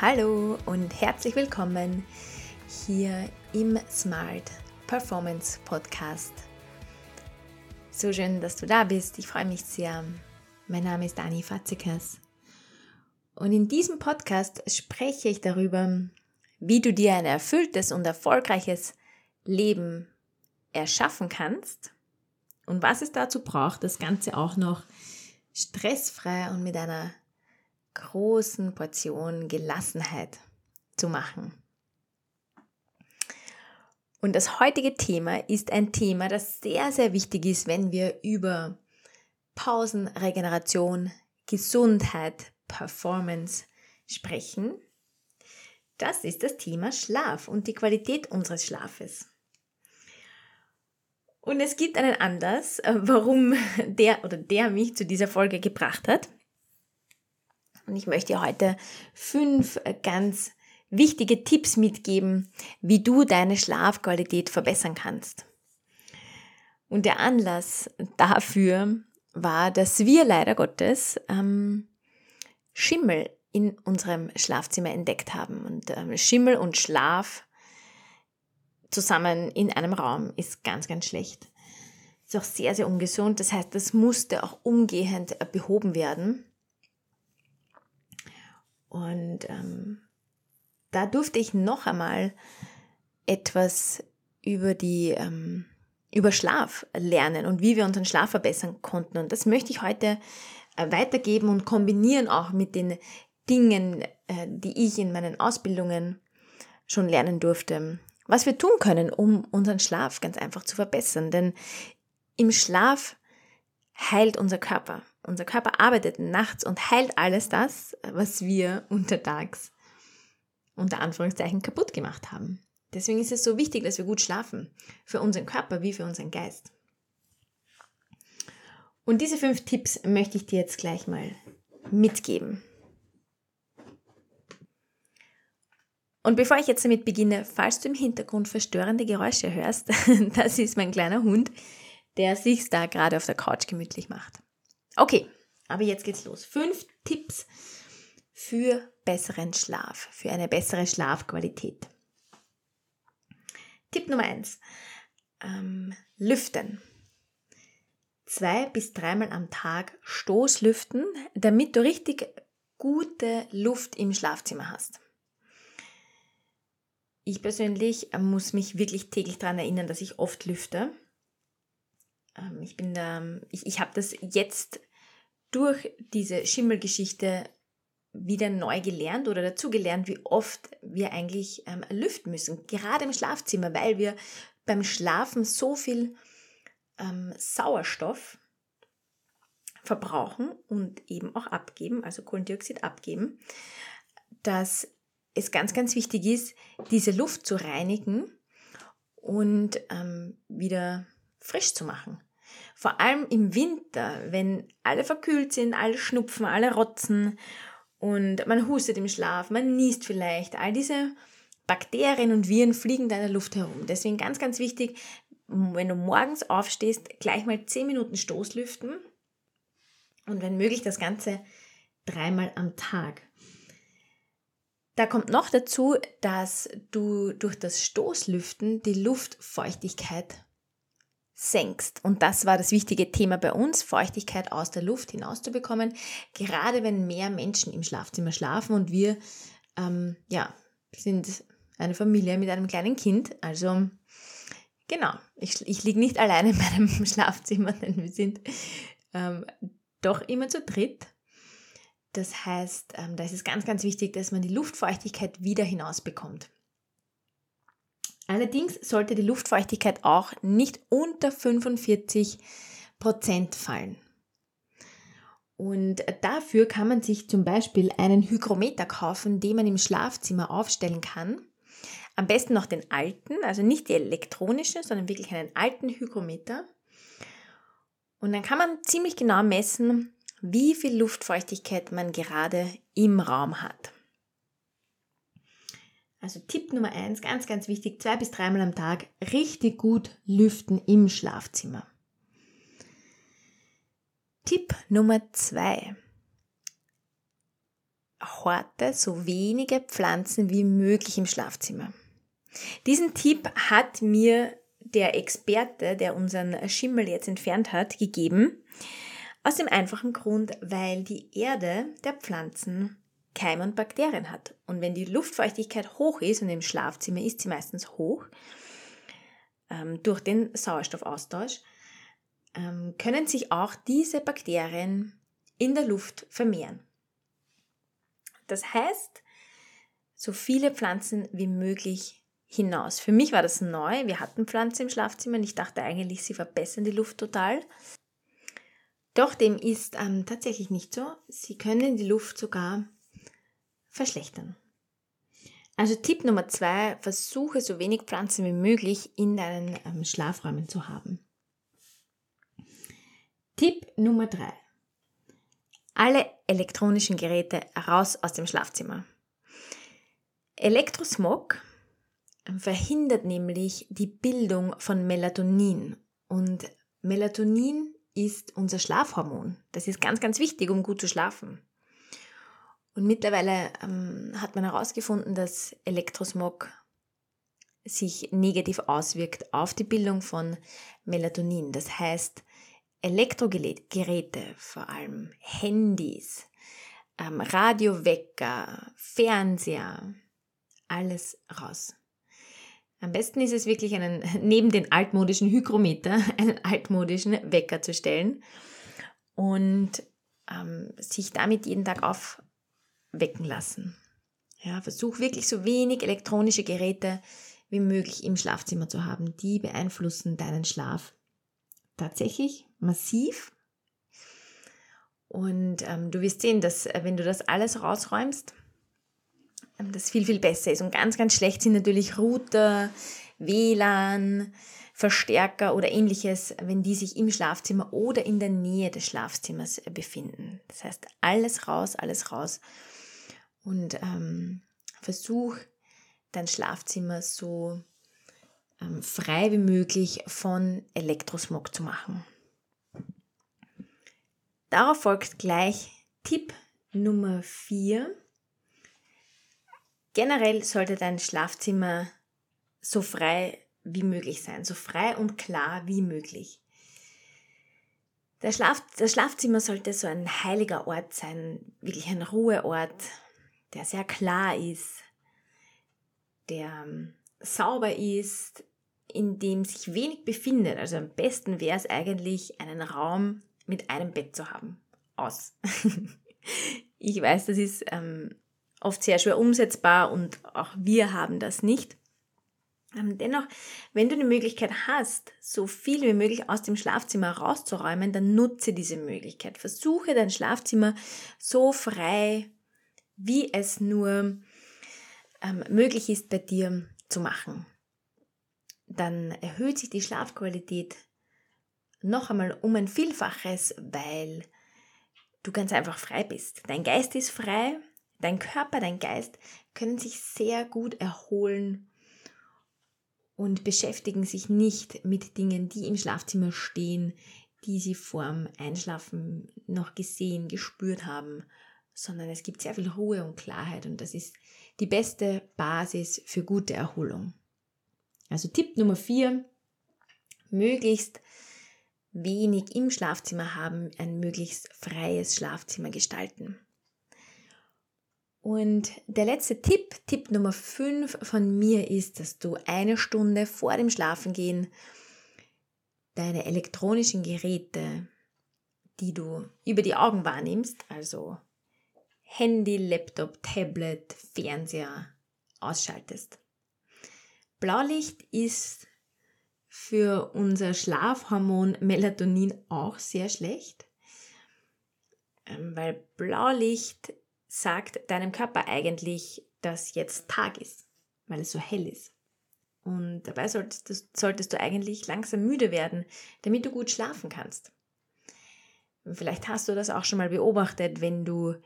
Hallo und herzlich willkommen hier im Smart Performance Podcast. So schön, dass du da bist. Ich freue mich sehr. Mein Name ist Dani Fatzikas. Und in diesem Podcast spreche ich darüber, wie du dir ein erfülltes und erfolgreiches Leben erschaffen kannst und was es dazu braucht, das Ganze auch noch stressfrei und mit einer großen Portion Gelassenheit zu machen. Und das heutige Thema ist ein Thema, das sehr, sehr wichtig ist, wenn wir über Pausen, Regeneration, Gesundheit, Performance sprechen. Das ist das Thema Schlaf und die Qualität unseres Schlafes. Und es gibt einen Anlass, äh, warum der oder der mich zu dieser Folge gebracht hat. Und ich möchte dir heute fünf äh, ganz wichtige Tipps mitgeben, wie du deine Schlafqualität verbessern kannst. Und der Anlass dafür war, dass wir leider Gottes ähm, Schimmel in unserem Schlafzimmer entdeckt haben. Und ähm, Schimmel und Schlaf zusammen in einem Raum ist ganz, ganz schlecht. Ist auch sehr, sehr ungesund. Das heißt, das musste auch umgehend behoben werden. Und ähm, da durfte ich noch einmal etwas über die ähm, über Schlaf lernen und wie wir unseren Schlaf verbessern konnten. Und das möchte ich heute äh, weitergeben und kombinieren auch mit den Dingen, äh, die ich in meinen Ausbildungen schon lernen durfte was wir tun können, um unseren Schlaf ganz einfach zu verbessern. Denn im Schlaf heilt unser Körper. Unser Körper arbeitet nachts und heilt alles das, was wir untertags unter Anführungszeichen kaputt gemacht haben. Deswegen ist es so wichtig, dass wir gut schlafen. Für unseren Körper wie für unseren Geist. Und diese fünf Tipps möchte ich dir jetzt gleich mal mitgeben. Und bevor ich jetzt damit beginne, falls du im Hintergrund verstörende Geräusche hörst, das ist mein kleiner Hund, der sich da gerade auf der Couch gemütlich macht. Okay, aber jetzt geht's los. Fünf Tipps für besseren Schlaf, für eine bessere Schlafqualität. Tipp Nummer eins: ähm, Lüften. Zwei bis dreimal am Tag Stoßlüften, damit du richtig gute Luft im Schlafzimmer hast. Ich persönlich äh, muss mich wirklich täglich daran erinnern, dass ich oft lüfte. Ähm, ich ich, ich habe das jetzt durch diese Schimmelgeschichte wieder neu gelernt oder dazu gelernt, wie oft wir eigentlich ähm, lüften müssen. Gerade im Schlafzimmer, weil wir beim Schlafen so viel ähm, Sauerstoff verbrauchen und eben auch abgeben, also Kohlendioxid abgeben, dass es ganz, ganz wichtig ist, diese Luft zu reinigen und ähm, wieder frisch zu machen. Vor allem im Winter, wenn alle verkühlt sind, alle schnupfen, alle rotzen und man hustet im Schlaf, man niest vielleicht, all diese Bakterien und Viren fliegen da in der Luft herum. Deswegen ganz, ganz wichtig, wenn du morgens aufstehst, gleich mal 10 Minuten Stoßlüften und wenn möglich das Ganze dreimal am Tag. Da kommt noch dazu, dass du durch das Stoßlüften die Luftfeuchtigkeit senkst. Und das war das wichtige Thema bei uns, Feuchtigkeit aus der Luft hinauszubekommen. Gerade wenn mehr Menschen im Schlafzimmer schlafen und wir, ähm, ja, sind eine Familie mit einem kleinen Kind. Also, genau, ich, ich liege nicht alleine in meinem Schlafzimmer, denn wir sind ähm, doch immer zu dritt. Das heißt, ähm, da ist es ganz, ganz wichtig, dass man die Luftfeuchtigkeit wieder hinausbekommt. Allerdings sollte die Luftfeuchtigkeit auch nicht unter 45 Prozent fallen. Und dafür kann man sich zum Beispiel einen Hygrometer kaufen, den man im Schlafzimmer aufstellen kann. Am besten noch den alten, also nicht die elektronische, sondern wirklich einen alten Hygrometer. Und dann kann man ziemlich genau messen, wie viel Luftfeuchtigkeit man gerade im Raum hat. Also Tipp Nummer eins, ganz, ganz wichtig, zwei bis dreimal am Tag richtig gut lüften im Schlafzimmer. Tipp Nummer zwei. horte so wenige Pflanzen wie möglich im Schlafzimmer. Diesen Tipp hat mir der Experte, der unseren Schimmel jetzt entfernt hat, gegeben. Aus dem einfachen Grund, weil die Erde der Pflanzen Keime und Bakterien hat. Und wenn die Luftfeuchtigkeit hoch ist, und im Schlafzimmer ist sie meistens hoch, ähm, durch den Sauerstoffaustausch, ähm, können sich auch diese Bakterien in der Luft vermehren. Das heißt, so viele Pflanzen wie möglich hinaus. Für mich war das neu. Wir hatten Pflanzen im Schlafzimmer und ich dachte eigentlich, sie verbessern die Luft total. Doch dem ist ähm, tatsächlich nicht so. Sie können die Luft sogar verschlechtern. Also Tipp Nummer zwei, versuche so wenig Pflanzen wie möglich in deinen ähm, Schlafräumen zu haben. Tipp Nummer drei. Alle elektronischen Geräte raus aus dem Schlafzimmer. Elektrosmog verhindert nämlich die Bildung von Melatonin. Und Melatonin ist unser Schlafhormon. Das ist ganz, ganz wichtig, um gut zu schlafen. Und mittlerweile ähm, hat man herausgefunden, dass Elektrosmog sich negativ auswirkt auf die Bildung von Melatonin. Das heißt, Elektrogeräte, vor allem Handys, ähm, Radiowecker, Fernseher, alles raus. Am besten ist es wirklich einen, neben den altmodischen Hygrometer, einen altmodischen Wecker zu stellen und ähm, sich damit jeden Tag aufwecken lassen. Ja, versuch wirklich so wenig elektronische Geräte wie möglich im Schlafzimmer zu haben. Die beeinflussen deinen Schlaf tatsächlich massiv. Und ähm, du wirst sehen, dass äh, wenn du das alles rausräumst, ähm, das viel, viel besser ist. Und ganz, ganz schlecht sind natürlich Router, WLAN, Verstärker oder ähnliches, wenn die sich im Schlafzimmer oder in der Nähe des Schlafzimmers befinden. Das heißt, alles raus, alles raus. Und ähm, versuch dein Schlafzimmer so ähm, frei wie möglich von Elektrosmog zu machen. Darauf folgt gleich Tipp Nummer 4 Generell sollte dein Schlafzimmer so frei wie möglich sein, so frei und klar wie möglich. Der Schlaf, das Schlafzimmer sollte so ein heiliger Ort sein, wirklich ein Ruheort, der sehr klar ist, der ähm, sauber ist, in dem sich wenig befindet. Also am besten wäre es eigentlich, einen Raum mit einem Bett zu haben. Aus. ich weiß, das ist ähm, oft sehr schwer umsetzbar und auch wir haben das nicht. Ähm, dennoch, wenn du die Möglichkeit hast, so viel wie möglich aus dem Schlafzimmer rauszuräumen, dann nutze diese Möglichkeit. Versuche dein Schlafzimmer so frei, wie es nur ähm, möglich ist bei dir zu machen. Dann erhöht sich die Schlafqualität noch einmal um ein Vielfaches, weil du ganz einfach frei bist. Dein Geist ist frei, Dein Körper, dein Geist können sich sehr gut erholen und beschäftigen sich nicht mit Dingen, die im Schlafzimmer stehen, die sie vorm Einschlafen noch gesehen, gespürt haben, sondern es gibt sehr viel Ruhe und Klarheit und das ist die beste Basis für gute Erholung. Also Tipp Nummer vier: möglichst wenig im Schlafzimmer haben, ein möglichst freies Schlafzimmer gestalten. Und der letzte Tipp, Tipp Nummer 5 von mir ist, dass du eine Stunde vor dem Schlafengehen deine elektronischen Geräte, die du über die Augen wahrnimmst, also Handy, Laptop, Tablet, Fernseher, ausschaltest. Blaulicht ist für unser Schlafhormon Melatonin auch sehr schlecht, ähm, weil Blaulicht sagt deinem Körper eigentlich, dass jetzt Tag ist, weil es so hell ist. Und dabei solltest solltest du eigentlich langsam müde werden, damit du gut schlafen kannst. vielleicht hast du das auch schon mal beobachtet, wenn du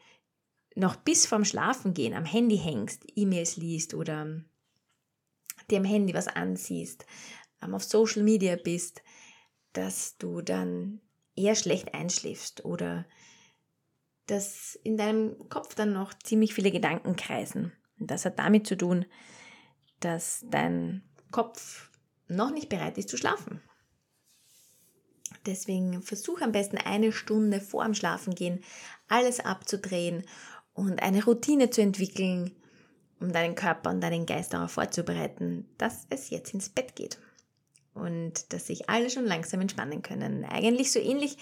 noch bis vorm Schlafengehen am Handy hängst, E-Mails liest oder dir am Handy was ansiehst, ähm, auf Social Media bist, dass du dann eher schlecht einschläfst oder dass in deinem Kopf dann noch ziemlich viele Gedanken kreisen. Und das hat damit zu tun, dass dein Kopf noch nicht bereit ist zu schlafen. Deswegen versuch am besten eine Stunde vor dem Schlafengehen alles abzudrehen und eine Routine zu entwickeln, um deinen Körper und deinen Geist darauf vorzubereiten, dass es jetzt ins Bett geht und dass sich alle schon langsam entspannen können. Eigentlich so ähnlich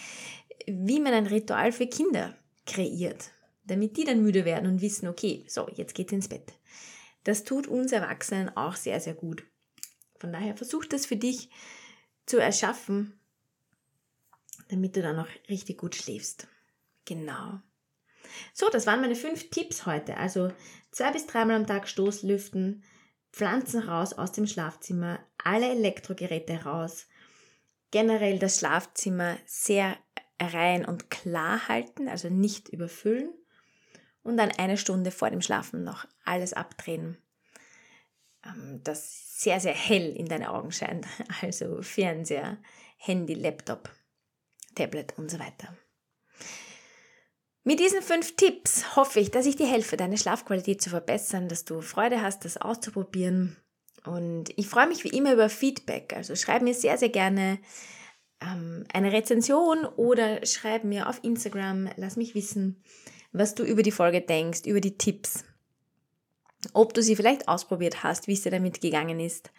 wie man ein Ritual für Kinder kreiert, damit die dann müde werden und wissen, okay, so, jetzt geht's ins Bett. Das tut uns Erwachsenen auch sehr, sehr gut. Von daher versuch das für dich zu erschaffen, damit du dann auch richtig gut schläfst. Genau. So, das waren meine fünf Tipps heute. Also zwei bis dreimal am Tag Stoßlüften, Pflanzen raus aus dem Schlafzimmer, alle Elektrogeräte raus, generell das Schlafzimmer sehr rein und klar halten, also nicht überfüllen und dann eine Stunde vor dem Schlafen noch alles abdrehen, ähm, das sehr, sehr hell in deine Augen scheint, also Fernseher, Handy, Laptop, Tablet und so weiter. Mit diesen fünf Tipps hoffe ich, dass ich dir helfe, deine Schlafqualität zu verbessern, dass du Freude hast, das auszuprobieren. Und ich freue mich wie immer über Feedback. Also schreib mir sehr, sehr gerne ähm, eine Rezension oder schreib mir auf Instagram, lass mich wissen, was du über die Folge denkst, über die Tipps. Ob du sie vielleicht ausprobiert hast, wie es dir damit gegangen ist.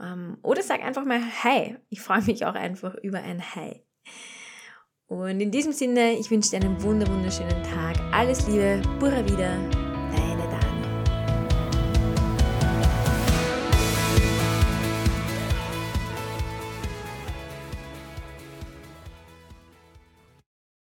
Ähm, oder sag einfach mal Hi. Ich freue mich auch einfach über ein Hi. Und in diesem Sinne, ich wünsche dir einen wunderschönen Tag. Alles Liebe, Pura wieder.